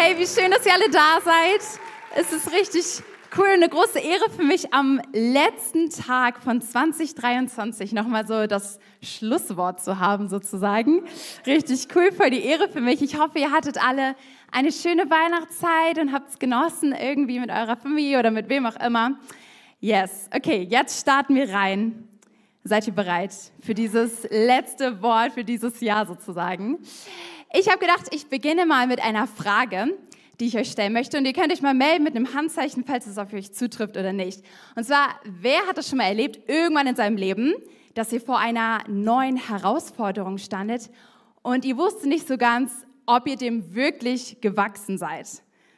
Hey, wie schön, dass ihr alle da seid. Es ist richtig cool, eine große Ehre für mich, am letzten Tag von 2023 nochmal so das Schlusswort zu haben, sozusagen. Richtig cool, voll die Ehre für mich. Ich hoffe, ihr hattet alle eine schöne Weihnachtszeit und habt es genossen, irgendwie mit eurer Familie oder mit wem auch immer. Yes, okay, jetzt starten wir rein. Seid ihr bereit für dieses letzte Wort, für dieses Jahr sozusagen? Ich habe gedacht, ich beginne mal mit einer Frage, die ich euch stellen möchte. Und ihr könnt euch mal melden mit einem Handzeichen, falls es auf euch zutrifft oder nicht. Und zwar, wer hat das schon mal erlebt, irgendwann in seinem Leben, dass ihr vor einer neuen Herausforderung standet und ihr wusstet nicht so ganz, ob ihr dem wirklich gewachsen seid?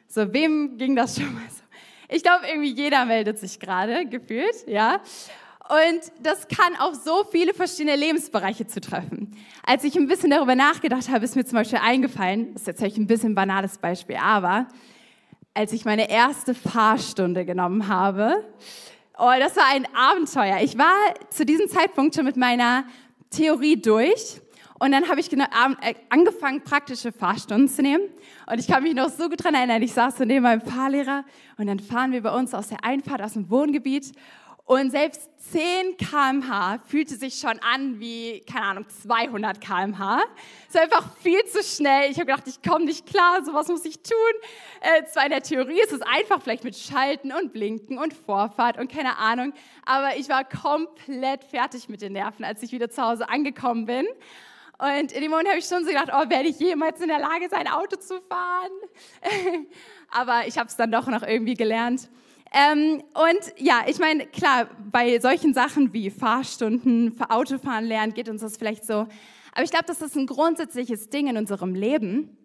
So, wem ging das schon mal so? Ich glaube, irgendwie jeder meldet sich gerade, gefühlt, ja. Und das kann auf so viele verschiedene Lebensbereiche zutreffen. Als ich ein bisschen darüber nachgedacht habe, ist mir zum Beispiel eingefallen, das ist jetzt ein bisschen ein banales Beispiel, aber als ich meine erste Fahrstunde genommen habe, oh, das war ein Abenteuer. Ich war zu diesem Zeitpunkt schon mit meiner Theorie durch und dann habe ich äh, angefangen, praktische Fahrstunden zu nehmen. Und ich kann mich noch so gut daran erinnern, ich saß so neben meinem Fahrlehrer und dann fahren wir bei uns aus der Einfahrt aus dem Wohngebiet und selbst 10 km/h fühlte sich schon an wie, keine Ahnung, 200 km/h. Es war einfach viel zu schnell. Ich habe gedacht, ich komme nicht klar, sowas muss ich tun. Äh, zwar in der Theorie ist es einfach, vielleicht mit Schalten und Blinken und Vorfahrt und keine Ahnung, aber ich war komplett fertig mit den Nerven, als ich wieder zu Hause angekommen bin. Und in dem Moment habe ich schon so gedacht, oh, werde ich jemals in der Lage sein, Auto zu fahren? aber ich habe es dann doch noch irgendwie gelernt. Ähm, und ja, ich meine, klar, bei solchen Sachen wie Fahrstunden, Autofahren lernen, geht uns das vielleicht so. Aber ich glaube, das ist ein grundsätzliches Ding in unserem Leben,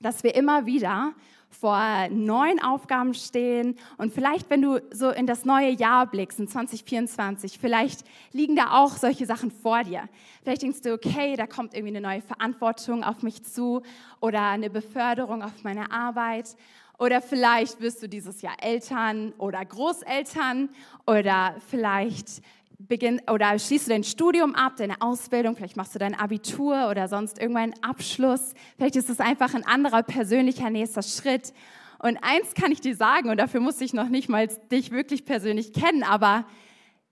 dass wir immer wieder vor neuen Aufgaben stehen und vielleicht, wenn du so in das neue Jahr blickst, in 2024, vielleicht liegen da auch solche Sachen vor dir. Vielleicht denkst du, okay, da kommt irgendwie eine neue Verantwortung auf mich zu oder eine Beförderung auf meine Arbeit oder vielleicht wirst du dieses Jahr Eltern oder Großeltern oder vielleicht beginn, oder schließt du dein Studium ab, deine Ausbildung, vielleicht machst du dein Abitur oder sonst irgendwann einen Abschluss. Vielleicht ist es einfach ein anderer persönlicher nächster Schritt. Und eins kann ich dir sagen, und dafür muss ich noch nicht mal dich wirklich persönlich kennen, aber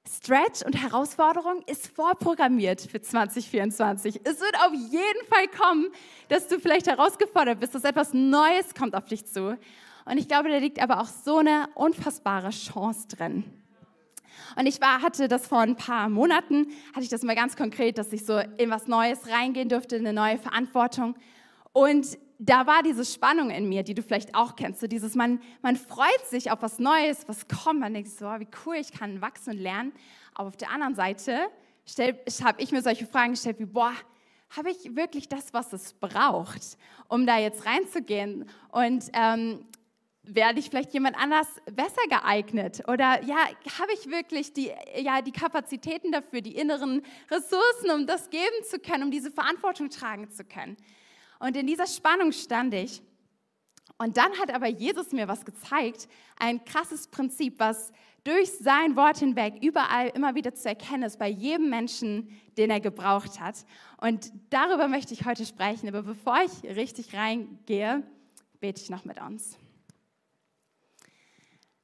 Stretch und Herausforderung ist vorprogrammiert für 2024. Es wird auf jeden Fall kommen, dass du vielleicht herausgefordert bist, dass etwas Neues kommt auf dich zu. Und ich glaube, da liegt aber auch so eine unfassbare Chance drin. Und ich war, hatte das vor ein paar Monaten, hatte ich das mal ganz konkret, dass ich so in was Neues reingehen durfte, in eine neue Verantwortung. Und da war diese Spannung in mir, die du vielleicht auch kennst, so dieses, man, man freut sich auf was Neues, was kommt, man denkt so, wie cool, ich kann wachsen und lernen. Aber auf der anderen Seite habe ich mir solche Fragen gestellt wie, boah, habe ich wirklich das, was es braucht, um da jetzt reinzugehen? Und ähm, werde ich vielleicht jemand anders besser geeignet? Oder ja, habe ich wirklich die, ja, die Kapazitäten dafür, die inneren Ressourcen, um das geben zu können, um diese Verantwortung tragen zu können? Und in dieser Spannung stand ich. Und dann hat aber Jesus mir was gezeigt, ein krasses Prinzip, was durch sein Wort hinweg überall immer wieder zu erkennen ist, bei jedem Menschen, den er gebraucht hat. Und darüber möchte ich heute sprechen. Aber bevor ich richtig reingehe, bete ich noch mit uns.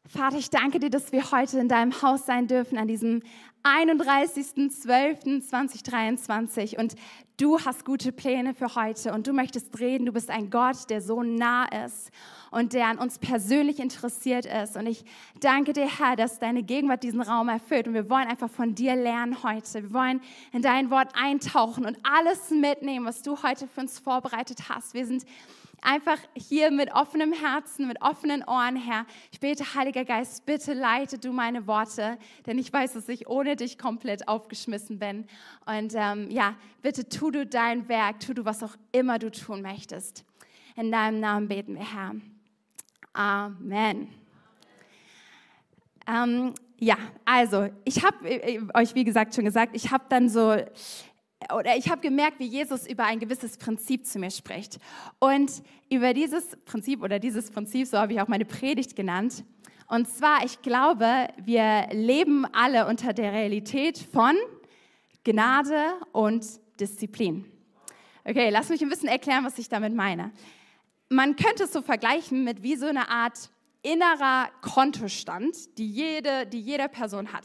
Vater, ich danke dir, dass wir heute in deinem Haus sein dürfen an diesem 31.12.2023 und du hast gute Pläne für heute und du möchtest reden. Du bist ein Gott, der so nah ist und der an uns persönlich interessiert ist. Und ich danke dir, Herr, dass deine Gegenwart diesen Raum erfüllt und wir wollen einfach von dir lernen heute. Wir wollen in dein Wort eintauchen und alles mitnehmen, was du heute für uns vorbereitet hast. Wir sind einfach hier mit offenem Herzen, mit offenen Ohren, Herr. Ich bete, Heiliger Geist, bitte leite du meine Worte, denn ich weiß, dass ich ohne dich komplett aufgeschmissen bin. Und ähm, ja, bitte tu du dein Werk, tu du, was auch immer du tun möchtest. In deinem Namen beten wir, Herr. Amen. Ähm, ja, also ich habe äh, euch, wie gesagt, schon gesagt, ich habe dann so oder ich habe gemerkt, wie Jesus über ein gewisses Prinzip zu mir spricht. Und über dieses Prinzip oder dieses Prinzip, so habe ich auch meine Predigt genannt. Und zwar, ich glaube, wir leben alle unter der Realität von Gnade und Disziplin. Okay, lass mich ein bisschen erklären, was ich damit meine. man könnte es so vergleichen mit wie so eine Art innerer Kontostand, die jede, die jede Person hat.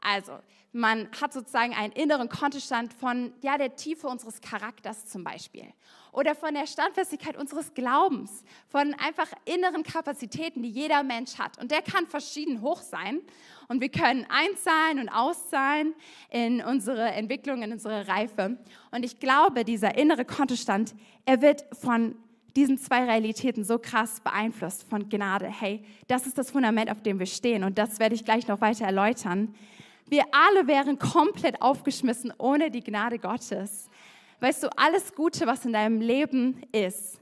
Also, man hat sozusagen einen inneren Kontostand von ja, der Tiefe unseres Charakters zum Beispiel oder von der Standfestigkeit unseres Glaubens, von einfach inneren Kapazitäten, die jeder Mensch hat. Und der kann verschieden hoch sein. Und wir können einzahlen und auszahlen in unsere Entwicklung, in unsere Reife. Und ich glaube, dieser innere Kontostand, er wird von diesen zwei Realitäten so krass beeinflusst von Gnade. Hey, das ist das Fundament, auf dem wir stehen und das werde ich gleich noch weiter erläutern. Wir alle wären komplett aufgeschmissen ohne die Gnade Gottes. Weißt du, alles Gute, was in deinem Leben ist,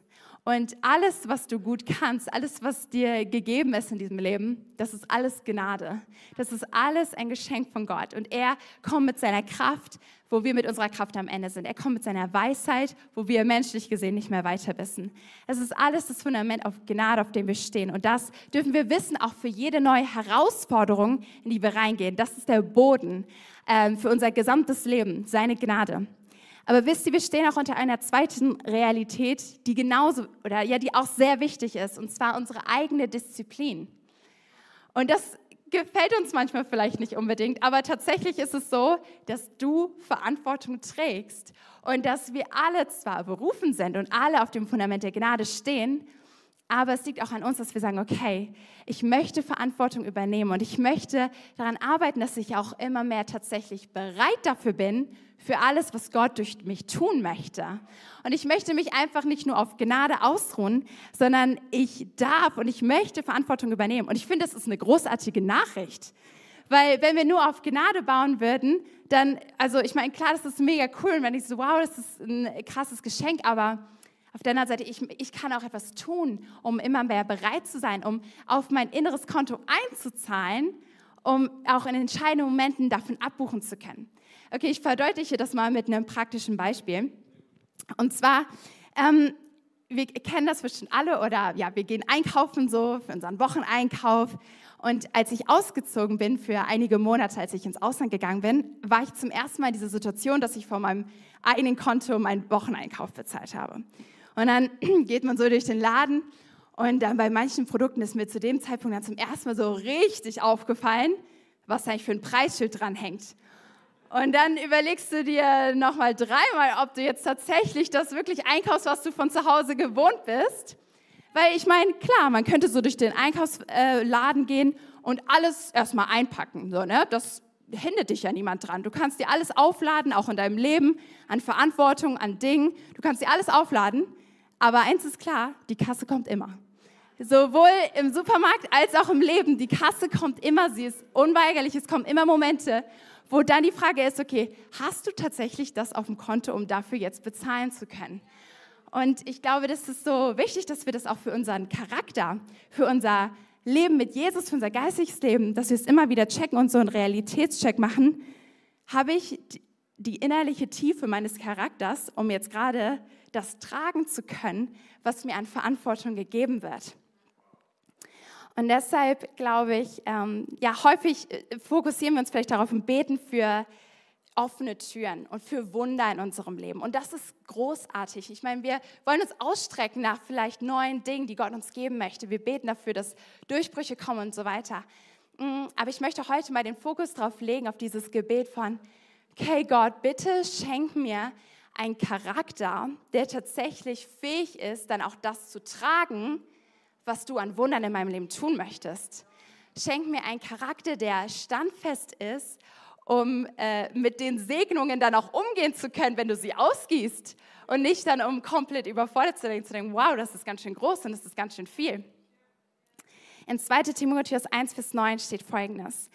und alles, was du gut kannst, alles, was dir gegeben ist in diesem Leben, das ist alles Gnade. Das ist alles ein Geschenk von Gott. Und er kommt mit seiner Kraft, wo wir mit unserer Kraft am Ende sind. Er kommt mit seiner Weisheit, wo wir menschlich gesehen nicht mehr weiter wissen. Es ist alles das Fundament auf Gnade, auf dem wir stehen. Und das dürfen wir wissen, auch für jede neue Herausforderung, in die wir reingehen. Das ist der Boden äh, für unser gesamtes Leben, seine Gnade. Aber wisst ihr, wir stehen auch unter einer zweiten Realität, die genauso oder ja, die auch sehr wichtig ist, und zwar unsere eigene Disziplin. Und das gefällt uns manchmal vielleicht nicht unbedingt, aber tatsächlich ist es so, dass du Verantwortung trägst und dass wir alle zwar berufen sind und alle auf dem Fundament der Gnade stehen, aber es liegt auch an uns, dass wir sagen, okay, ich möchte Verantwortung übernehmen und ich möchte daran arbeiten, dass ich auch immer mehr tatsächlich bereit dafür bin, für alles, was Gott durch mich tun möchte. Und ich möchte mich einfach nicht nur auf Gnade ausruhen, sondern ich darf und ich möchte Verantwortung übernehmen. Und ich finde, das ist eine großartige Nachricht. Weil wenn wir nur auf Gnade bauen würden, dann, also ich meine, klar, das ist mega cool und wenn ich so, wow, das ist ein krasses Geschenk, aber auf der anderen Seite, ich, ich kann auch etwas tun, um immer mehr bereit zu sein, um auf mein inneres Konto einzuzahlen, um auch in entscheidenden Momenten davon abbuchen zu können. Okay, ich verdeutliche das mal mit einem praktischen Beispiel. Und zwar, ähm, wir kennen das bestimmt alle oder ja, wir gehen einkaufen so für unseren Wocheneinkauf. Und als ich ausgezogen bin für einige Monate, als ich ins Ausland gegangen bin, war ich zum ersten Mal in dieser Situation, dass ich von meinem eigenen Konto meinen Wocheneinkauf bezahlt habe. Und dann geht man so durch den Laden und dann bei manchen Produkten ist mir zu dem Zeitpunkt dann zum ersten Mal so richtig aufgefallen, was eigentlich für ein Preisschild dran hängt. Und dann überlegst du dir nochmal dreimal, ob du jetzt tatsächlich das wirklich einkaufst, was du von zu Hause gewohnt bist. Weil ich meine, klar, man könnte so durch den Einkaufsladen gehen und alles erstmal einpacken. So, ne? Das hindert dich ja niemand dran. Du kannst dir alles aufladen, auch in deinem Leben, an Verantwortung, an Dingen. Du kannst dir alles aufladen. Aber eins ist klar, die Kasse kommt immer. Sowohl im Supermarkt als auch im Leben. Die Kasse kommt immer, sie ist unweigerlich, es kommen immer Momente, wo dann die Frage ist, okay, hast du tatsächlich das auf dem Konto, um dafür jetzt bezahlen zu können? Und ich glaube, das ist so wichtig, dass wir das auch für unseren Charakter, für unser Leben mit Jesus, für unser geistiges Leben, dass wir es immer wieder checken und so einen Realitätscheck machen. Habe ich die innerliche Tiefe meines Charakters, um jetzt gerade das tragen zu können, was mir an Verantwortung gegeben wird. Und deshalb glaube ich, ähm, ja, häufig äh, fokussieren wir uns vielleicht darauf und beten für offene Türen und für Wunder in unserem Leben. Und das ist großartig. Ich meine, wir wollen uns ausstrecken nach vielleicht neuen Dingen, die Gott uns geben möchte. Wir beten dafür, dass Durchbrüche kommen und so weiter. Mm, aber ich möchte heute mal den Fokus darauf legen, auf dieses Gebet von, okay Gott, bitte schenk mir einen Charakter, der tatsächlich fähig ist, dann auch das zu tragen, was du an Wundern in meinem Leben tun möchtest. Schenk mir einen Charakter, der standfest ist, um äh, mit den Segnungen dann auch umgehen zu können, wenn du sie ausgießt. Und nicht dann, um komplett überfordert zu denken, zu denken, wow, das ist ganz schön groß und das ist ganz schön viel. In 2 Timotheus 1 bis 9 steht folgendes.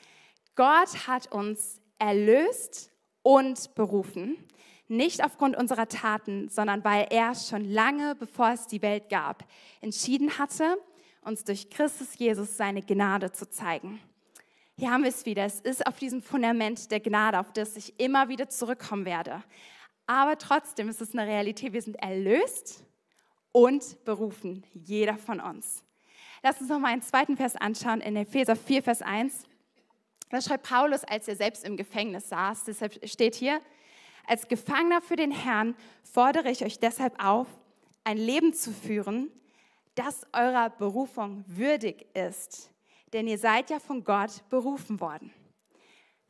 Gott hat uns erlöst und berufen, nicht aufgrund unserer Taten, sondern weil er schon lange, bevor es die Welt gab, entschieden hatte, uns durch Christus Jesus seine Gnade zu zeigen. Hier haben wir es wieder. Es ist auf diesem Fundament der Gnade, auf das ich immer wieder zurückkommen werde. Aber trotzdem ist es eine Realität. Wir sind erlöst und berufen, jeder von uns. Lass uns noch mal einen zweiten Vers anschauen in Epheser 4, Vers 1. Da schreibt Paulus, als er selbst im Gefängnis saß. Deshalb steht hier, als Gefangener für den Herrn fordere ich euch deshalb auf, ein Leben zu führen, das eurer Berufung würdig ist. Denn ihr seid ja von Gott berufen worden.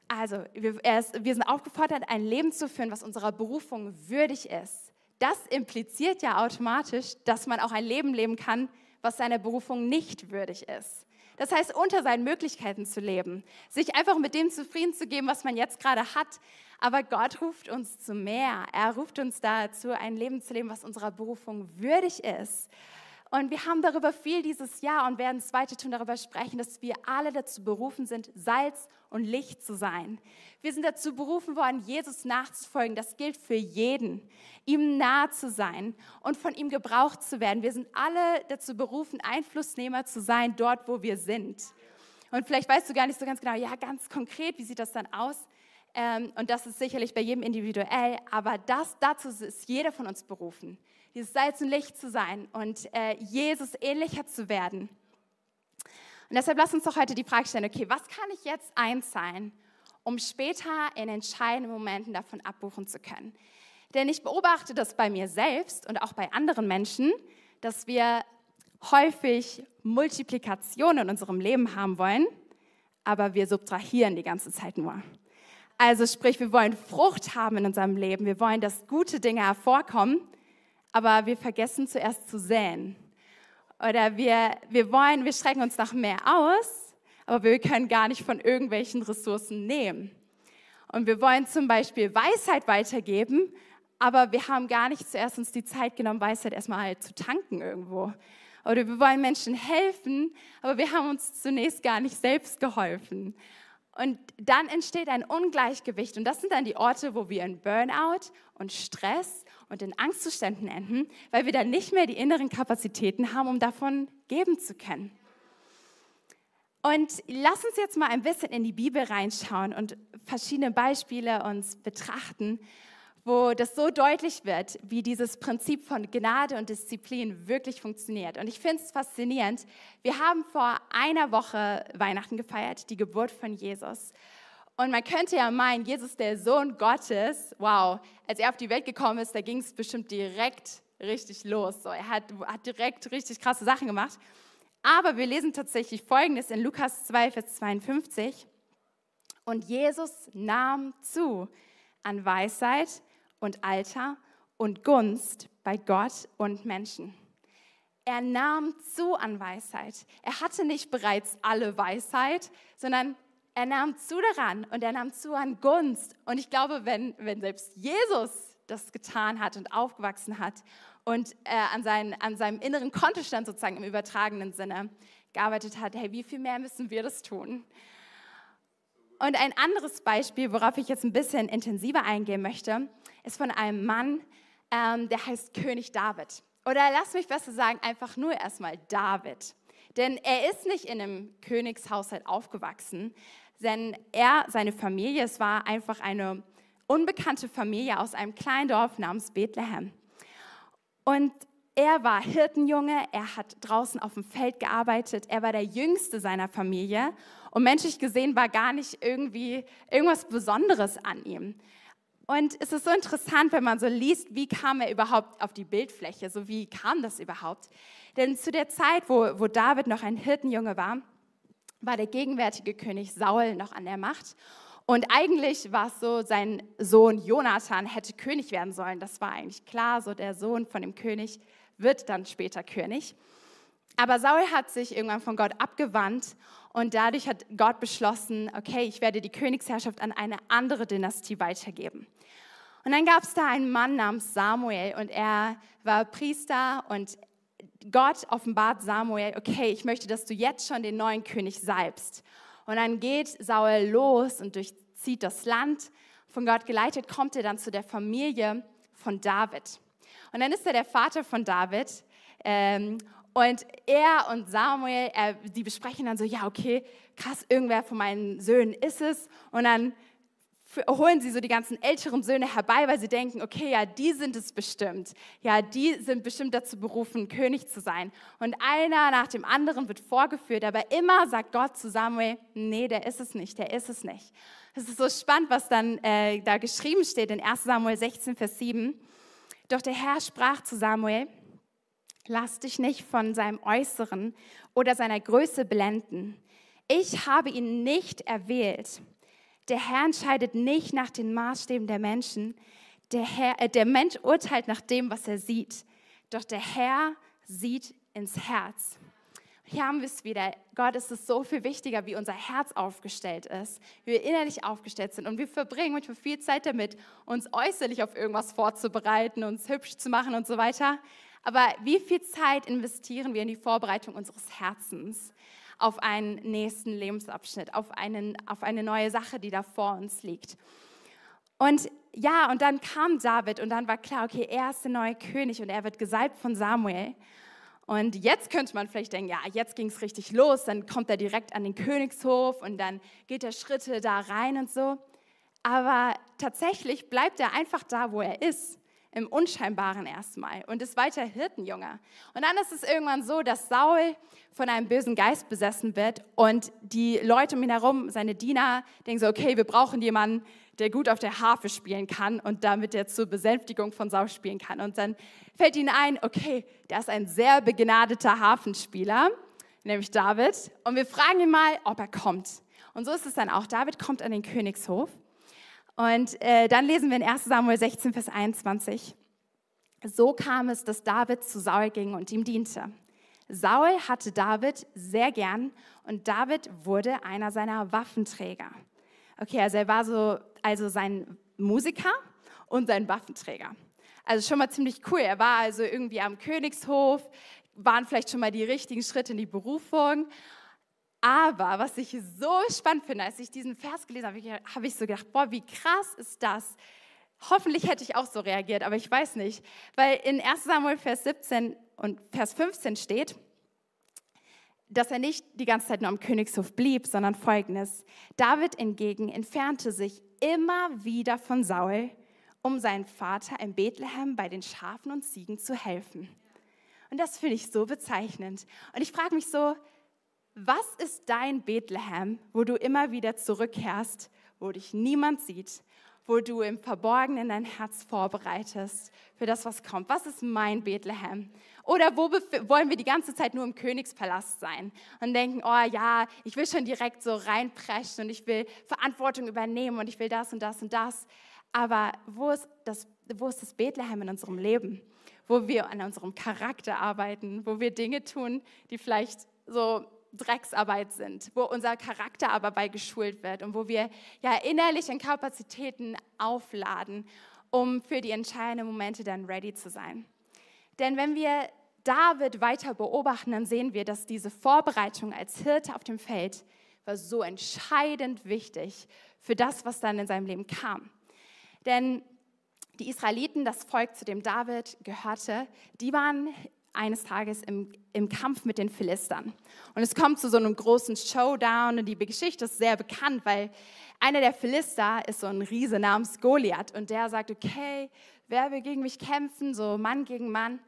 Also, wir, wir sind aufgefordert, ein Leben zu führen, was unserer Berufung würdig ist. Das impliziert ja automatisch, dass man auch ein Leben leben kann, was seiner Berufung nicht würdig ist. Das heißt, unter seinen Möglichkeiten zu leben, sich einfach mit dem zufrieden zu geben, was man jetzt gerade hat. Aber Gott ruft uns zu mehr. Er ruft uns dazu, ein Leben zu leben, was unserer Berufung würdig ist. Und wir haben darüber viel dieses Jahr und werden es weiter tun, darüber sprechen, dass wir alle dazu berufen sind, Salz und Licht zu sein. Wir sind dazu berufen worden, Jesus nachzufolgen. Das gilt für jeden, ihm nahe zu sein und von ihm gebraucht zu werden. Wir sind alle dazu berufen, Einflussnehmer zu sein, dort, wo wir sind. Und vielleicht weißt du gar nicht so ganz genau, ja, ganz konkret, wie sieht das dann aus? Ähm, und das ist sicherlich bei jedem individuell, aber das, dazu ist jeder von uns berufen dieses Salz und Licht zu sein und äh, Jesus ähnlicher zu werden. Und deshalb lass uns doch heute die Frage stellen, okay, was kann ich jetzt einzahlen, um später in entscheidenden Momenten davon abbuchen zu können? Denn ich beobachte das bei mir selbst und auch bei anderen Menschen, dass wir häufig Multiplikation in unserem Leben haben wollen, aber wir subtrahieren die ganze Zeit nur. Also sprich, wir wollen Frucht haben in unserem Leben, wir wollen, dass gute Dinge hervorkommen, aber wir vergessen zuerst zu säen. Oder wir, wir wollen, wir strecken uns nach mehr aus, aber wir können gar nicht von irgendwelchen Ressourcen nehmen. Und wir wollen zum Beispiel Weisheit weitergeben, aber wir haben gar nicht zuerst uns die Zeit genommen, Weisheit erstmal halt zu tanken irgendwo. Oder wir wollen Menschen helfen, aber wir haben uns zunächst gar nicht selbst geholfen. Und dann entsteht ein Ungleichgewicht. Und das sind dann die Orte, wo wir in Burnout und Stress und in Angstzuständen enden, weil wir dann nicht mehr die inneren Kapazitäten haben, um davon geben zu können. Und lass uns jetzt mal ein bisschen in die Bibel reinschauen und verschiedene Beispiele uns betrachten, wo das so deutlich wird, wie dieses Prinzip von Gnade und Disziplin wirklich funktioniert. Und ich finde es faszinierend. Wir haben vor einer Woche Weihnachten gefeiert, die Geburt von Jesus. Und man könnte ja meinen, Jesus, der Sohn Gottes, wow, als er auf die Welt gekommen ist, da ging es bestimmt direkt richtig los. So, er hat, hat direkt richtig krasse Sachen gemacht. Aber wir lesen tatsächlich Folgendes in Lukas 2, Vers 52. Und Jesus nahm zu an Weisheit und Alter und Gunst bei Gott und Menschen. Er nahm zu an Weisheit. Er hatte nicht bereits alle Weisheit, sondern er nahm zu daran und er nahm zu an Gunst. Und ich glaube, wenn, wenn selbst Jesus das getan hat und aufgewachsen hat und äh, an, seinen, an seinem inneren Kontostand sozusagen im übertragenen Sinne gearbeitet hat, hey, wie viel mehr müssen wir das tun? Und ein anderes Beispiel, worauf ich jetzt ein bisschen intensiver eingehen möchte, ist von einem Mann, ähm, der heißt König David. Oder lass mich besser sagen, einfach nur erstmal David. Denn er ist nicht in einem Königshaushalt aufgewachsen, denn er, seine Familie, es war einfach eine unbekannte Familie aus einem kleinen Dorf namens Bethlehem. Und er war Hirtenjunge, er hat draußen auf dem Feld gearbeitet, er war der jüngste seiner Familie und menschlich gesehen war gar nicht irgendwie irgendwas Besonderes an ihm. Und es ist so interessant, wenn man so liest, wie kam er überhaupt auf die Bildfläche, so wie kam das überhaupt? Denn zu der Zeit, wo, wo David noch ein Hirtenjunge war, war der gegenwärtige König Saul noch an der Macht. Und eigentlich war es so, sein Sohn Jonathan hätte König werden sollen. Das war eigentlich klar, so der Sohn von dem König wird dann später König. Aber Saul hat sich irgendwann von Gott abgewandt und dadurch hat Gott beschlossen, okay, ich werde die Königsherrschaft an eine andere Dynastie weitergeben. Und dann gab es da einen Mann namens Samuel und er war Priester und Gott offenbart Samuel, okay, ich möchte, dass du jetzt schon den neuen König salbst. Und dann geht Saul los und durchzieht das Land. Von Gott geleitet kommt er dann zu der Familie von David. Und dann ist er der Vater von David. Ähm, und er und Samuel, er, die besprechen dann so, ja, okay, krass, irgendwer von meinen Söhnen ist es. Und dann holen sie so die ganzen älteren Söhne herbei, weil sie denken, okay, ja, die sind es bestimmt. Ja, die sind bestimmt dazu berufen, König zu sein. Und einer nach dem anderen wird vorgeführt, aber immer sagt Gott zu Samuel, nee, der ist es nicht, der ist es nicht. Es ist so spannend, was dann äh, da geschrieben steht in 1 Samuel 16, Vers 7. Doch der Herr sprach zu Samuel, Lass dich nicht von seinem Äußeren oder seiner Größe blenden. Ich habe ihn nicht erwählt. Der Herr entscheidet nicht nach den Maßstäben der Menschen. Der, Herr, äh, der Mensch urteilt nach dem, was er sieht. Doch der Herr sieht ins Herz. Hier haben wir es wieder. Gott ist es so viel wichtiger, wie unser Herz aufgestellt ist, wie wir innerlich aufgestellt sind. Und wir verbringen manchmal viel Zeit damit, uns äußerlich auf irgendwas vorzubereiten, uns hübsch zu machen und so weiter. Aber wie viel Zeit investieren wir in die Vorbereitung unseres Herzens auf einen nächsten Lebensabschnitt, auf, einen, auf eine neue Sache, die da vor uns liegt? Und ja, und dann kam David und dann war klar, okay, er ist der neue König und er wird gesalbt von Samuel. Und jetzt könnte man vielleicht denken, ja, jetzt ging es richtig los, dann kommt er direkt an den Königshof und dann geht er Schritte da rein und so. Aber tatsächlich bleibt er einfach da, wo er ist im Unscheinbaren erstmal und ist weiter Hirtenjunge. Und dann ist es irgendwann so, dass Saul von einem bösen Geist besessen wird und die Leute um ihn herum, seine Diener, denken so, okay, wir brauchen jemanden, der gut auf der Harfe spielen kann und damit er zur Besänftigung von Saul spielen kann. Und dann fällt ihnen ein, okay, da ist ein sehr begnadeter Hafenspieler, nämlich David. Und wir fragen ihn mal, ob er kommt. Und so ist es dann auch. David kommt an den Königshof und äh, dann lesen wir in 1 Samuel 16, Vers 21. So kam es, dass David zu Saul ging und ihm diente. Saul hatte David sehr gern und David wurde einer seiner Waffenträger. Okay, also er war so also sein Musiker und sein Waffenträger. Also schon mal ziemlich cool. Er war also irgendwie am Königshof, waren vielleicht schon mal die richtigen Schritte in die Berufung aber was ich so spannend finde, als ich diesen Vers gelesen habe, habe ich so gedacht, boah, wie krass ist das? Hoffentlich hätte ich auch so reagiert, aber ich weiß nicht. Weil in 1 Samuel Vers 17 und Vers 15 steht, dass er nicht die ganze Zeit nur am Königshof blieb, sondern folgendes. David hingegen entfernte sich immer wieder von Saul, um seinen Vater in Bethlehem bei den Schafen und Ziegen zu helfen. Und das finde ich so bezeichnend. Und ich frage mich so, was ist dein Bethlehem, wo du immer wieder zurückkehrst, wo dich niemand sieht, wo du im Verborgenen dein Herz vorbereitest für das, was kommt? Was ist mein Bethlehem? Oder wo wollen wir die ganze Zeit nur im Königspalast sein und denken, oh ja, ich will schon direkt so reinpreschen und ich will Verantwortung übernehmen und ich will das und das und das. Aber wo ist das, wo ist das Bethlehem in unserem Leben? Wo wir an unserem Charakter arbeiten, wo wir Dinge tun, die vielleicht so Drecksarbeit sind, wo unser Charakter aber bei geschult wird und wo wir ja innerlich in Kapazitäten aufladen, um für die entscheidenden Momente dann ready zu sein. Denn wenn wir David weiter beobachten, dann sehen wir, dass diese Vorbereitung als Hirte auf dem Feld war so entscheidend wichtig für das, was dann in seinem Leben kam. Denn die Israeliten, das Volk, zu dem David gehörte, die waren eines Tages im, im Kampf mit den Philistern. Und es kommt zu so einem großen Showdown und die Geschichte ist sehr bekannt, weil einer der Philister ist so ein Riese namens Goliath und der sagt, okay, wer will gegen mich kämpfen, so Mann gegen Mann.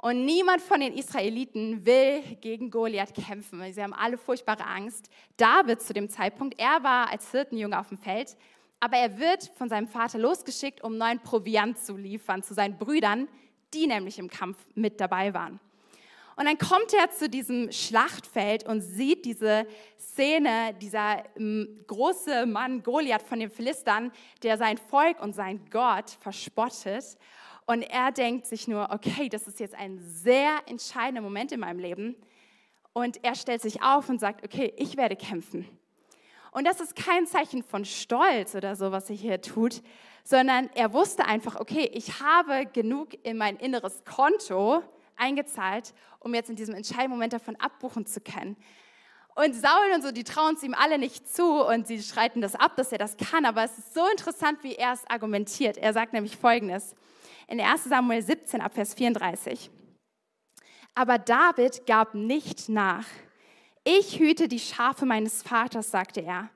Und niemand von den Israeliten will gegen Goliath kämpfen, weil sie haben alle furchtbare Angst. David zu dem Zeitpunkt, er war als Hirtenjunge auf dem Feld, aber er wird von seinem Vater losgeschickt, um neuen Proviant zu liefern zu seinen Brüdern, die nämlich im Kampf mit dabei waren. Und dann kommt er zu diesem Schlachtfeld und sieht diese Szene, dieser ähm, große Mann Goliath von den Philistern, der sein Volk und sein Gott verspottet. Und er denkt sich nur, okay, das ist jetzt ein sehr entscheidender Moment in meinem Leben. Und er stellt sich auf und sagt, okay, ich werde kämpfen. Und das ist kein Zeichen von Stolz oder so, was er hier tut, sondern er wusste einfach, okay, ich habe genug in mein inneres Konto eingezahlt, um jetzt in diesem entscheidenden Moment davon abbuchen zu können. Und Saul und so, die trauen es ihm alle nicht zu und sie schreiten das ab, dass er das kann. Aber es ist so interessant, wie er es argumentiert. Er sagt nämlich Folgendes in 1 Samuel 17 ab Vers 34. Aber David gab nicht nach. Ich hüte die Schafe meines Vaters, sagte er.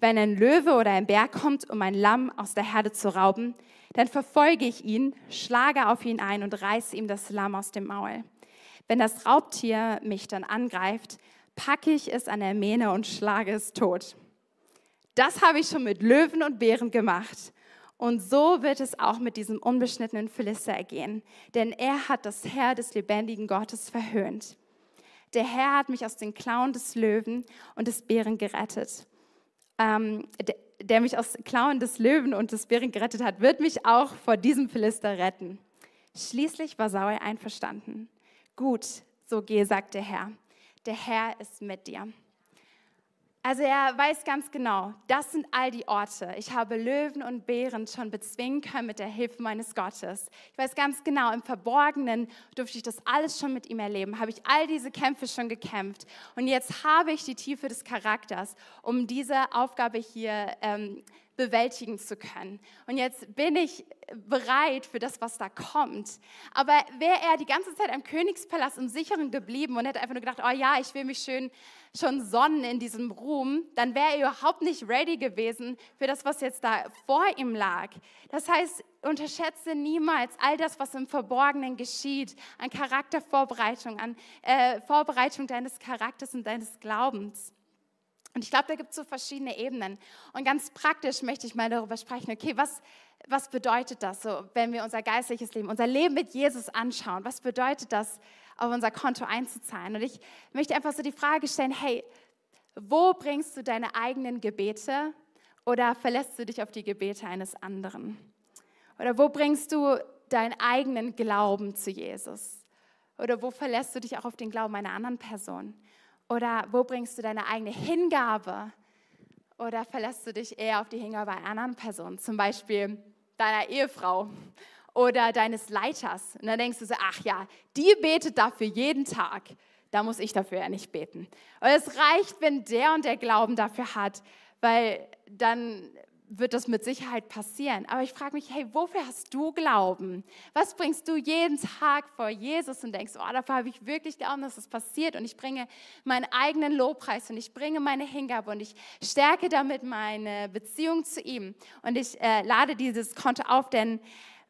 Wenn ein Löwe oder ein Bär kommt, um ein Lamm aus der Herde zu rauben, dann verfolge ich ihn, schlage auf ihn ein und reiße ihm das Lamm aus dem Maul. Wenn das Raubtier mich dann angreift, packe ich es an der Mähne und schlage es tot. Das habe ich schon mit Löwen und Bären gemacht Und so wird es auch mit diesem unbeschnittenen Philister ergehen, denn er hat das Herr des lebendigen Gottes verhöhnt. Der Herr hat mich aus den Klauen des Löwen und des Bären gerettet. Ähm, der, mich aus Klauen des Löwen und des Bären gerettet hat, wird mich auch vor diesem Philister retten. Schließlich war Saul einverstanden. Gut, so gehe, sagt der Herr. Der Herr ist mit dir. Also er weiß ganz genau, das sind all die Orte. Ich habe Löwen und Bären schon bezwingen können mit der Hilfe meines Gottes. Ich weiß ganz genau, im Verborgenen durfte ich das alles schon mit ihm erleben. Habe ich all diese Kämpfe schon gekämpft. Und jetzt habe ich die Tiefe des Charakters, um diese Aufgabe hier ähm, bewältigen zu können. Und jetzt bin ich bereit für das, was da kommt. Aber wäre er die ganze Zeit am Königspalast im Sicheren geblieben und hätte einfach nur gedacht, oh ja, ich will mich schön schon sonnen in diesem Ruhm, dann wäre er überhaupt nicht ready gewesen für das, was jetzt da vor ihm lag. Das heißt, unterschätze niemals all das, was im Verborgenen geschieht, an Charaktervorbereitung, an äh, Vorbereitung deines Charakters und deines Glaubens. Und ich glaube, da gibt es so verschiedene Ebenen. Und ganz praktisch möchte ich mal darüber sprechen, okay, was, was bedeutet das, so, wenn wir unser geistliches Leben, unser Leben mit Jesus anschauen? Was bedeutet das, auf unser Konto einzuzahlen? Und ich möchte einfach so die Frage stellen, hey, wo bringst du deine eigenen Gebete oder verlässt du dich auf die Gebete eines anderen? Oder wo bringst du deinen eigenen Glauben zu Jesus? Oder wo verlässt du dich auch auf den Glauben einer anderen Person? Oder wo bringst du deine eigene Hingabe? Oder verlässt du dich eher auf die Hingabe einer anderen Person, zum Beispiel deiner Ehefrau oder deines Leiters? Und dann denkst du so, ach ja, die betet dafür jeden Tag. Da muss ich dafür ja nicht beten. Und es reicht, wenn der und der Glauben dafür hat, weil dann wird das mit Sicherheit passieren. Aber ich frage mich, hey, wofür hast du Glauben? Was bringst du jeden Tag vor Jesus und denkst, oh, dafür habe ich wirklich Glauben, dass das passiert und ich bringe meinen eigenen Lobpreis und ich bringe meine Hingabe und ich stärke damit meine Beziehung zu ihm und ich äh, lade dieses Konto auf, denn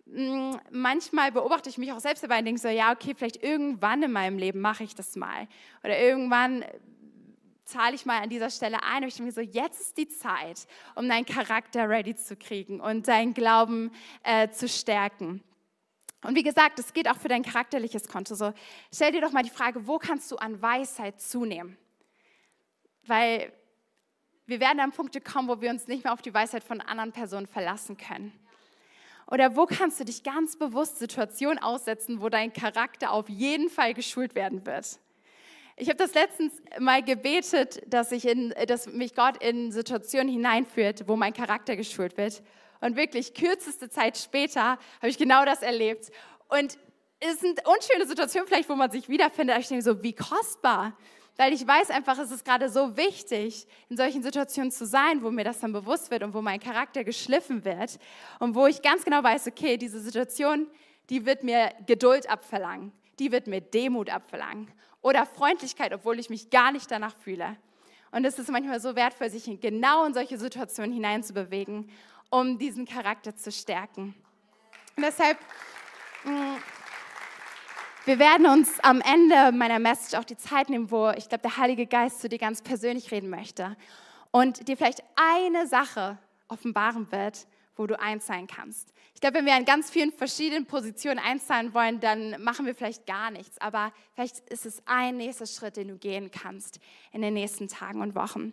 mm, manchmal beobachte ich mich auch selbst dabei und denke so, ja, okay, vielleicht irgendwann in meinem Leben mache ich das mal oder irgendwann zahle ich mal an dieser Stelle ein. Und ich denke mir so, jetzt ist die Zeit, um deinen Charakter ready zu kriegen und deinen Glauben äh, zu stärken. Und wie gesagt, es geht auch für dein charakterliches Konto. So, stell dir doch mal die Frage, wo kannst du an Weisheit zunehmen? Weil wir werden an Punkte kommen, wo wir uns nicht mehr auf die Weisheit von anderen Personen verlassen können. Oder wo kannst du dich ganz bewusst Situationen aussetzen, wo dein Charakter auf jeden Fall geschult werden wird? Ich habe das letztens mal gebetet, dass, ich in, dass mich Gott in Situationen hineinführt, wo mein Charakter geschult wird. Und wirklich kürzeste Zeit später habe ich genau das erlebt. Und es sind unschöne Situationen vielleicht, wo man sich wiederfindet. Aber ich denke so, wie kostbar. Weil ich weiß einfach, es ist gerade so wichtig, in solchen Situationen zu sein, wo mir das dann bewusst wird und wo mein Charakter geschliffen wird. Und wo ich ganz genau weiß, okay, diese Situation, die wird mir Geduld abverlangen. Die wird mir Demut abverlangen oder Freundlichkeit, obwohl ich mich gar nicht danach fühle. Und es ist manchmal so wertvoll, sich genau in solche Situationen hineinzubewegen, um diesen Charakter zu stärken. Und deshalb, mm, wir werden uns am Ende meiner Message auch die Zeit nehmen, wo ich glaube, der Heilige Geist zu dir ganz persönlich reden möchte und dir vielleicht eine Sache offenbaren wird, wo du einzahlen kannst. Ich glaube, wenn wir an ganz vielen verschiedenen Positionen einzahlen wollen, dann machen wir vielleicht gar nichts. Aber vielleicht ist es ein nächster Schritt, den du gehen kannst in den nächsten Tagen und Wochen.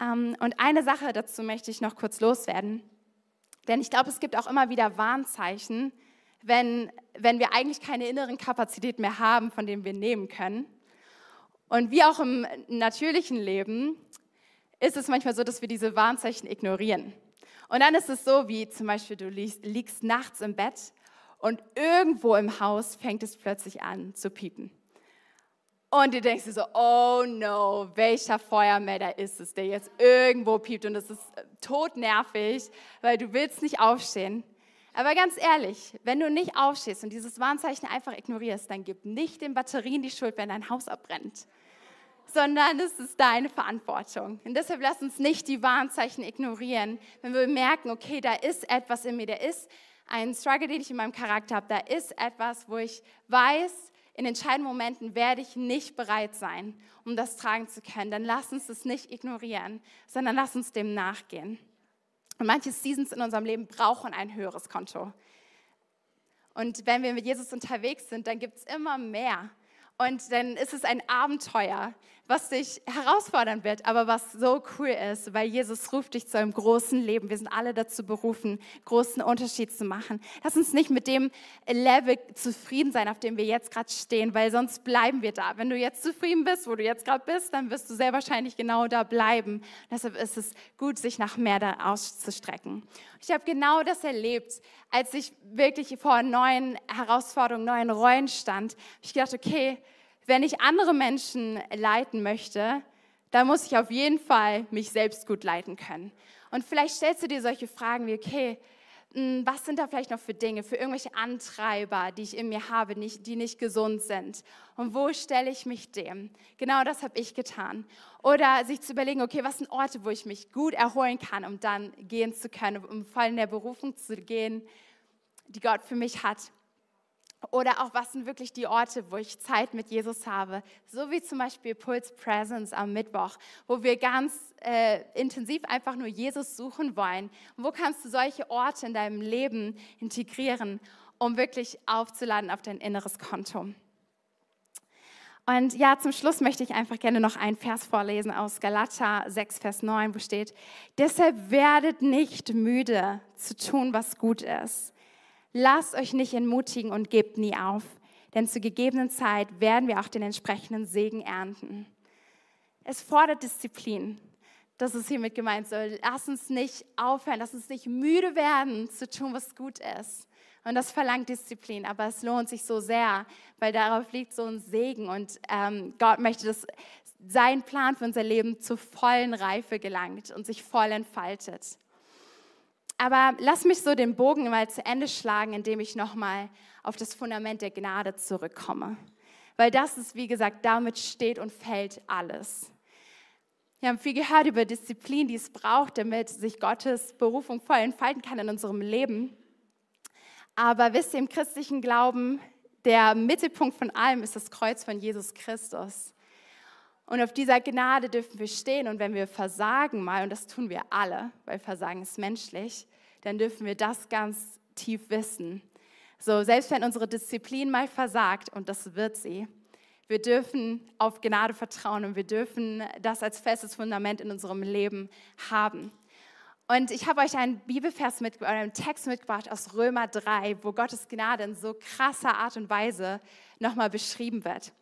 Ähm, und eine Sache dazu möchte ich noch kurz loswerden. Denn ich glaube, es gibt auch immer wieder Warnzeichen, wenn, wenn wir eigentlich keine inneren Kapazitäten mehr haben, von denen wir nehmen können. Und wie auch im natürlichen Leben ist es manchmal so, dass wir diese Warnzeichen ignorieren. Und dann ist es so, wie zum Beispiel du liegst, liegst nachts im Bett und irgendwo im Haus fängt es plötzlich an zu piepen. Und du denkst dir so, oh no, welcher Feuermelder ist es, der jetzt irgendwo piept und es ist äh, todnervig, weil du willst nicht aufstehen. Aber ganz ehrlich, wenn du nicht aufstehst und dieses Warnzeichen einfach ignorierst, dann gib nicht den Batterien die Schuld, wenn dein Haus abbrennt sondern es ist deine Verantwortung. Und deshalb lass uns nicht die Warnzeichen ignorieren, wenn wir merken, okay, da ist etwas in mir, da ist ein Struggle, den ich in meinem Charakter habe, da ist etwas, wo ich weiß, in entscheidenden Momenten werde ich nicht bereit sein, um das tragen zu können. Dann lass uns das nicht ignorieren, sondern lass uns dem nachgehen. Und manche Seasons in unserem Leben brauchen ein höheres Konto. Und wenn wir mit Jesus unterwegs sind, dann gibt es immer mehr. Und dann ist es ein Abenteuer, was dich herausfordern wird, aber was so cool ist, weil Jesus ruft dich zu einem großen Leben. Wir sind alle dazu berufen, großen Unterschied zu machen. Lass uns nicht mit dem Level zufrieden sein, auf dem wir jetzt gerade stehen, weil sonst bleiben wir da. Wenn du jetzt zufrieden bist, wo du jetzt gerade bist, dann wirst du sehr wahrscheinlich genau da bleiben. Deshalb ist es gut, sich nach mehr da auszustrecken. Ich habe genau das erlebt, als ich wirklich vor neuen Herausforderungen, neuen Rollen stand. Ich gedacht, okay, wenn ich andere Menschen leiten möchte, dann muss ich auf jeden Fall mich selbst gut leiten können. Und vielleicht stellst du dir solche Fragen wie, okay, hm, was sind da vielleicht noch für Dinge, für irgendwelche Antreiber, die ich in mir habe, die nicht gesund sind? Und wo stelle ich mich dem? Genau das habe ich getan. Oder sich zu überlegen, okay, was sind Orte, wo ich mich gut erholen kann, um dann gehen zu können, um voll in der Berufung zu gehen, die Gott für mich hat. Oder auch, was sind wirklich die Orte, wo ich Zeit mit Jesus habe? So wie zum Beispiel Puls Presence am Mittwoch, wo wir ganz äh, intensiv einfach nur Jesus suchen wollen. Wo kannst du solche Orte in deinem Leben integrieren, um wirklich aufzuladen auf dein inneres Konto? Und ja, zum Schluss möchte ich einfach gerne noch einen Vers vorlesen aus Galater 6, Vers 9, wo steht, deshalb werdet nicht müde zu tun, was gut ist Lasst euch nicht entmutigen und gebt nie auf, denn zur gegebenen Zeit werden wir auch den entsprechenden Segen ernten. Es fordert Disziplin. Das ist hiermit gemeint. So, lass uns nicht aufhören, lass uns nicht müde werden, zu tun, was gut ist. Und das verlangt Disziplin, aber es lohnt sich so sehr, weil darauf liegt so ein Segen. Und ähm, Gott möchte, dass sein Plan für unser Leben zur vollen Reife gelangt und sich voll entfaltet. Aber lass mich so den Bogen mal zu Ende schlagen, indem ich nochmal auf das Fundament der Gnade zurückkomme. Weil das ist, wie gesagt, damit steht und fällt alles. Wir haben viel gehört über Disziplin, die es braucht, damit sich Gottes Berufung voll entfalten kann in unserem Leben. Aber wisst ihr, im christlichen Glauben, der Mittelpunkt von allem ist das Kreuz von Jesus Christus. Und auf dieser Gnade dürfen wir stehen. Und wenn wir versagen mal, und das tun wir alle, weil Versagen ist menschlich, dann dürfen wir das ganz tief wissen. So, selbst wenn unsere Disziplin mal versagt, und das wird sie, wir dürfen auf Gnade vertrauen und wir dürfen das als festes Fundament in unserem Leben haben. Und ich habe euch einen Bibelvers mitgebracht, einen Text mitgebracht aus Römer 3, wo Gottes Gnade in so krasser Art und Weise nochmal beschrieben wird.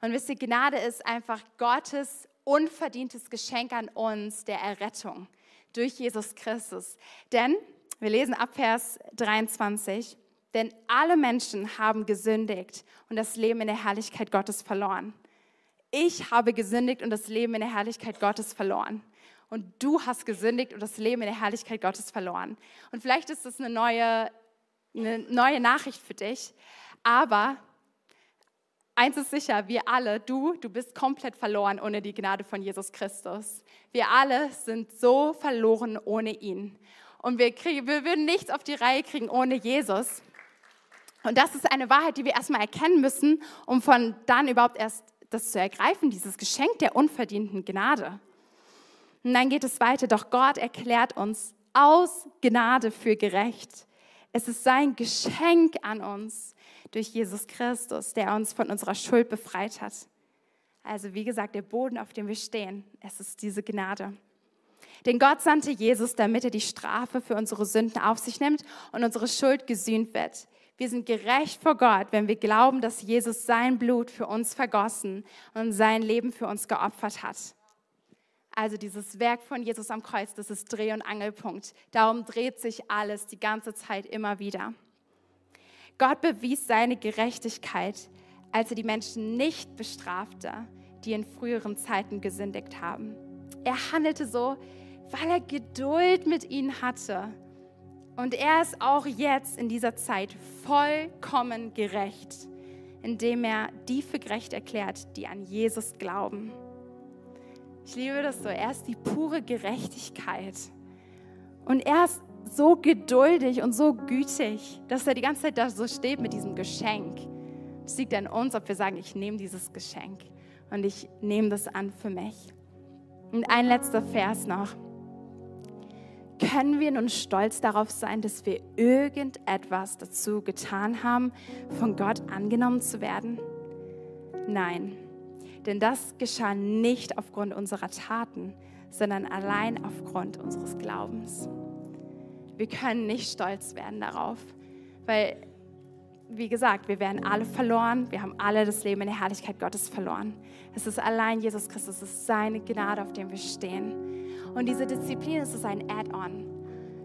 Und wisst ihr, Gnade ist einfach Gottes unverdientes Geschenk an uns der Errettung durch Jesus Christus. Denn, wir lesen ab Vers 23, denn alle Menschen haben gesündigt und das Leben in der Herrlichkeit Gottes verloren. Ich habe gesündigt und das Leben in der Herrlichkeit Gottes verloren und du hast gesündigt und das Leben in der Herrlichkeit Gottes verloren. Und vielleicht ist das eine neue, eine neue Nachricht für dich, aber eins ist sicher, wir alle, du, du bist komplett verloren ohne die Gnade von Jesus Christus. Wir alle sind so verloren ohne ihn. Und wir, kriegen, wir würden nichts auf die Reihe kriegen ohne Jesus. Und das ist eine Wahrheit, die wir erstmal erkennen müssen, um von dann überhaupt erst das zu ergreifen, dieses Geschenk der unverdienten Gnade. Und dann geht es weiter, doch Gott erklärt uns aus Gnade für gerecht. Es ist sein Geschenk an uns durch Jesus Christus, der uns von unserer Schuld befreit hat. Also wie gesagt, der Boden, auf dem wir stehen, es ist diese Gnade. Denn Gott sandte Jesus, damit er die Strafe für unsere Sünden auf sich nimmt und unsere Schuld gesühnt wird. Wir sind gerecht vor Gott, wenn wir glauben, dass Jesus sein Blut für uns vergossen und sein Leben für uns geopfert hat. Also dieses Werk von Jesus am Kreuz, das ist Dreh- und Angelpunkt. Darum dreht sich alles die ganze Zeit immer wieder. Gott bewies seine Gerechtigkeit, als er die Menschen nicht bestrafte, die in früheren Zeiten gesündigt haben. Er handelte so, weil er Geduld mit ihnen hatte. Und er ist auch jetzt in dieser Zeit vollkommen gerecht, indem er die für gerecht erklärt, die an Jesus glauben. Ich liebe das so. Er ist die pure Gerechtigkeit. Und er ist so geduldig und so gütig, dass er die ganze Zeit da so steht mit diesem Geschenk. Es liegt an uns, ob wir sagen, ich nehme dieses Geschenk und ich nehme das an für mich. Und ein letzter Vers noch. können wir nun stolz darauf sein, dass wir irgendetwas dazu getan haben, von Gott angenommen zu werden? Nein, denn das geschah nicht aufgrund unserer Taten, sondern allein aufgrund unseres Glaubens. Wir können nicht stolz werden darauf, weil, wie gesagt, wir werden alle verloren, wir haben alle das Leben in der Herrlichkeit Gottes verloren. Es ist allein Jesus Christus, es ist seine Gnade, auf dem wir stehen. Und diese Disziplin ist ein Add-on.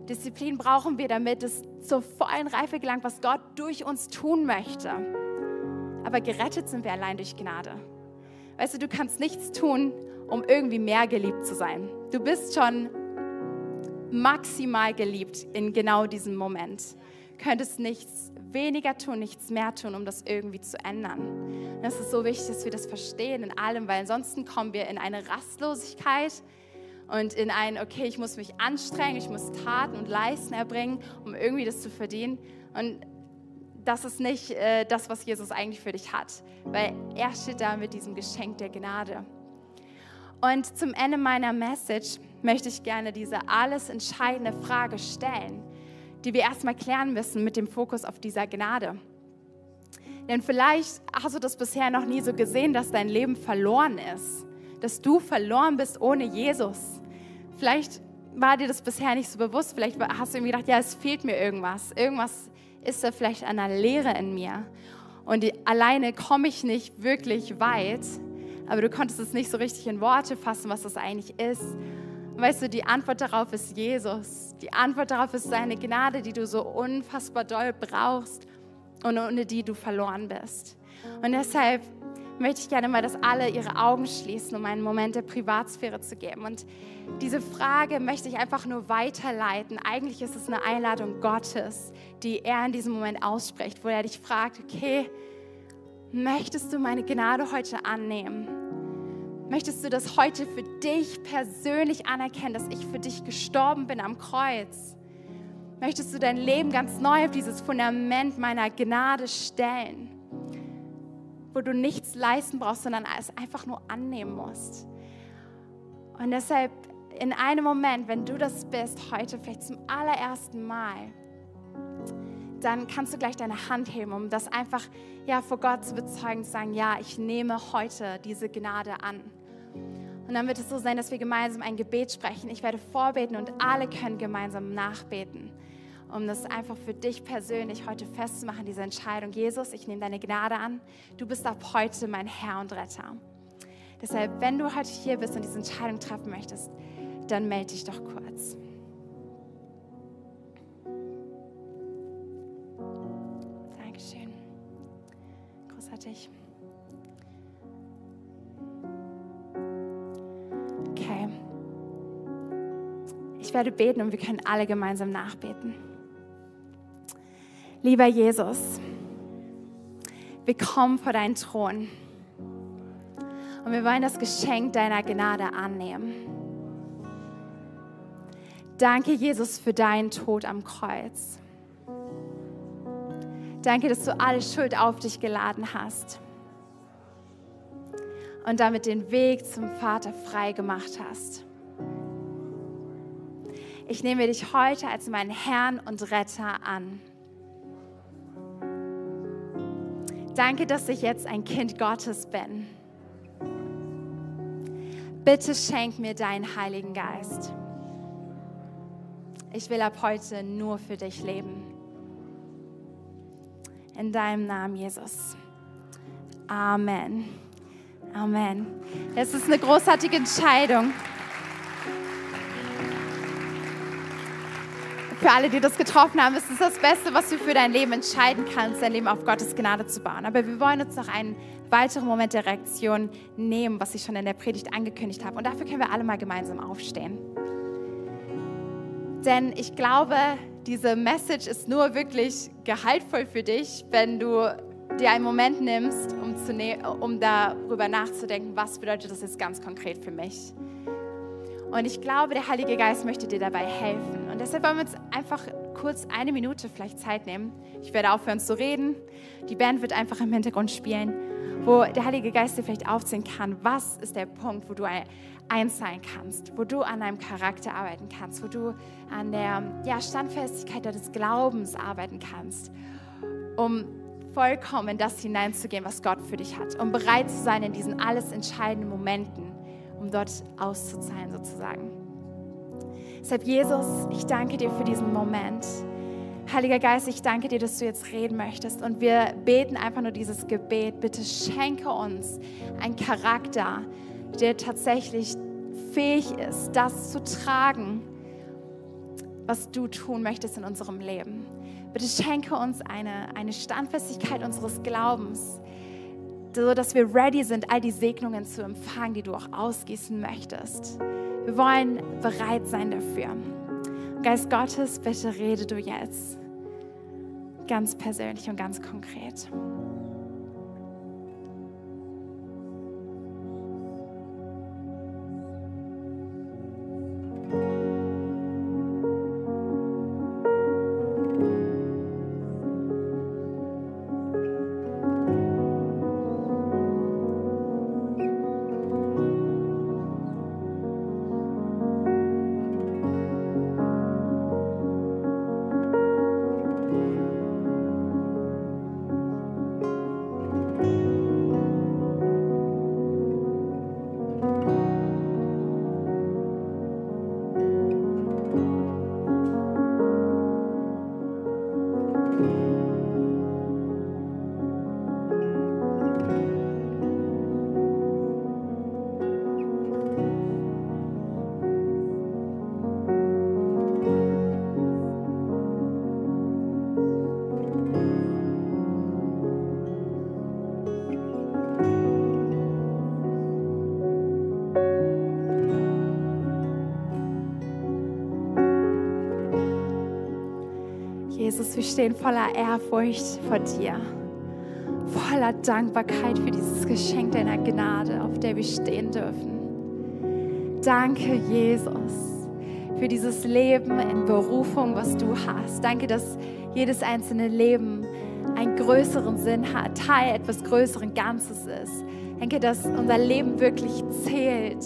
Disziplin brauchen wir, damit es zur vollen Reife gelangt, was Gott durch uns tun möchte. Aber gerettet sind wir allein durch Gnade. Weißt du, du kannst nichts tun, um irgendwie mehr geliebt zu sein. Du bist schon maximal geliebt in genau diesem Moment. Könntest nichts weniger tun, nichts mehr tun, um das irgendwie zu ändern. Das ist so wichtig, dass wir das verstehen in allem, weil ansonsten kommen wir in eine Rastlosigkeit und in ein, okay, ich muss mich anstrengen, ich muss Taten und Leisten erbringen, um irgendwie das zu verdienen. Und das ist nicht äh, das, was Jesus eigentlich für dich hat, weil er steht da mit diesem Geschenk der Gnade. Und zum Ende meiner Message möchte ich gerne diese alles entscheidende Frage stellen, die wir erstmal klären müssen mit dem Fokus auf dieser Gnade. Denn vielleicht hast du das bisher noch nie so gesehen, dass dein Leben verloren ist, dass du verloren bist ohne Jesus. Vielleicht war dir das bisher nicht so bewusst, vielleicht hast du irgendwie gedacht, ja, es fehlt mir irgendwas, irgendwas ist da vielleicht an einer Leere in mir und die, alleine komme ich nicht wirklich weit aber du konntest es nicht so richtig in Worte fassen, was das eigentlich ist. Weißt du, die Antwort darauf ist Jesus. Die Antwort darauf ist seine Gnade, die du so unfassbar doll brauchst und ohne die du verloren bist. Und deshalb möchte ich gerne mal, dass alle ihre Augen schließen, um einen Moment der Privatsphäre zu geben. Und diese Frage möchte ich einfach nur weiterleiten. Eigentlich ist es eine Einladung Gottes, die er in diesem Moment ausspricht, wo er dich fragt, okay, Möchtest du meine Gnade heute annehmen? Möchtest du das heute für dich persönlich anerkennen, dass ich für dich gestorben bin am Kreuz? Möchtest du dein Leben ganz neu auf dieses Fundament meiner Gnade stellen, wo du nichts leisten brauchst, sondern es einfach nur annehmen musst? Und deshalb in einem Moment, wenn du das bist, heute vielleicht zum allerersten Mal, dann kannst du gleich deine Hand heben, um das einfach ja, vor Gott zu bezeugen, zu sagen, ja, ich nehme heute diese Gnade an. Und dann wird es so sein, dass wir gemeinsam ein Gebet sprechen. Ich werde vorbeten und alle können gemeinsam nachbeten, um das einfach für dich persönlich heute festzumachen, diese Entscheidung. Jesus, ich nehme deine Gnade an. Du bist ab heute mein Herr und Retter. Deshalb, wenn du heute hier bist und diese Entscheidung treffen möchtest, dann melde dich doch kurz. Ich werde beten und wir können alle gemeinsam nachbeten. Lieber Jesus, wir kommen vor deinen Thron und wir wollen das Geschenk deiner Gnade annehmen. Danke, Jesus, für deinen Tod am Kreuz. Danke, dass du alle Schuld auf dich geladen hast und damit den Weg zum Vater frei gemacht hast. Ich nehme dich heute als meinen Herrn und Retter an. Danke, dass ich jetzt ein Kind Gottes bin. Bitte schenk mir deinen Heiligen Geist. Ich will ab heute nur für dich leben. In deinem Namen, Jesus. Amen. Amen. Es ist eine großartige Entscheidung. Für alle, die das getroffen haben, ist es das Beste, was du für dein Leben entscheiden kannst, dein Leben auf Gottes Gnade zu bauen. Aber wir wollen uns noch einen weiteren Moment der Reaktion nehmen, was ich schon in der Predigt angekündigt habe. Und dafür können wir alle mal gemeinsam aufstehen. Denn ich glaube, diese Message ist nur wirklich gehaltvoll für dich, wenn du dir einen Moment nimmst, um, zu ne um darüber nachzudenken, was bedeutet das jetzt ganz konkret für mich. Und ich glaube, der Heilige Geist möchte dir dabei helfen. Und deshalb wollen wir uns einfach kurz eine Minute vielleicht Zeit nehmen. Ich werde aufhören zu reden. Die Band wird einfach im Hintergrund spielen. wo der Heilige Geist dir vielleicht aufzählen kann, was ist der Punkt, wo du einzahlen kannst, wo du an deinem Charakter arbeiten kannst, wo du an der ja, Standfestigkeit des Glaubens arbeiten kannst, um vollkommen in das hineinzugehen, was Gott für dich hat, um bereit zu sein in diesen alles entscheidenden Momenten, um dort auszuzahlen sozusagen. Deshalb, Jesus, ich danke dir für diesen Moment. Heiliger Geist, ich danke dir, dass du jetzt reden möchtest. Und wir beten einfach nur dieses Gebet. Bitte schenke uns einen Charakter, der tatsächlich fähig ist, das zu tragen, was du tun möchtest in unserem Leben. Bitte schenke uns eine, eine Standfestigkeit unseres Glaubens, so dass wir ready sind, all die Segnungen zu empfangen, die du auch ausgießen möchtest. Wir wollen bereit sein dafür. Geist Gottes, bitte rede du jetzt ganz persönlich und ganz konkret. Stehen voller Ehrfurcht vor dir, voller Dankbarkeit für dieses Geschenk deiner Gnade, auf der wir stehen dürfen. Danke, Jesus, für dieses Leben in Berufung, was du hast. Danke, dass jedes einzelne Leben einen größeren Sinn hat, Teil etwas größeren Ganzes ist. Danke, dass unser Leben wirklich zählt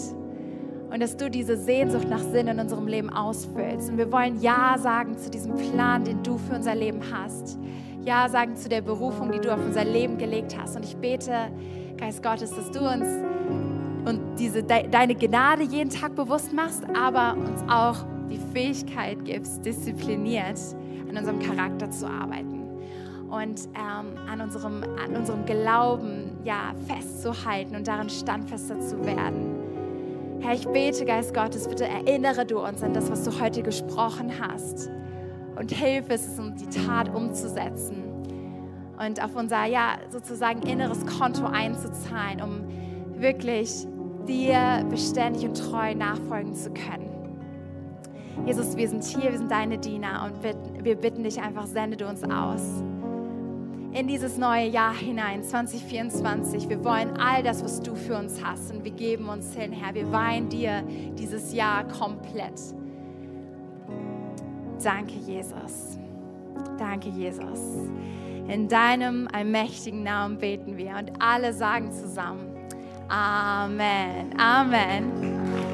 und dass du diese Sehnsucht nach Sinn in unserem Leben ausfüllst. Und wir wollen Ja sagen zu diesem Plan, den du für unser Leben hast. Ja sagen zu der Berufung, die du auf unser Leben gelegt hast. Und ich bete, Geist Gottes, dass du uns und diese, deine Gnade jeden Tag bewusst machst, aber uns auch die Fähigkeit gibst, diszipliniert an unserem Charakter zu arbeiten und ähm, an, unserem, an unserem Glauben ja, festzuhalten und darin standfester zu werden. Herr, ich bete, Geist Gottes, bitte erinnere du uns an das, was du heute gesprochen hast. Und hilf es, um die Tat umzusetzen. Und auf unser, ja, sozusagen inneres Konto einzuzahlen, um wirklich dir beständig und treu nachfolgen zu können. Jesus, wir sind hier, wir sind deine Diener und wir bitten dich einfach, sende du uns aus in dieses neue Jahr hinein, 2024. Wir wollen all das, was du für uns hast und wir geben uns hin, Herr. Wir weihen dir dieses Jahr komplett. Danke, Jesus. Danke, Jesus. In deinem allmächtigen Namen beten wir und alle sagen zusammen Amen. Amen.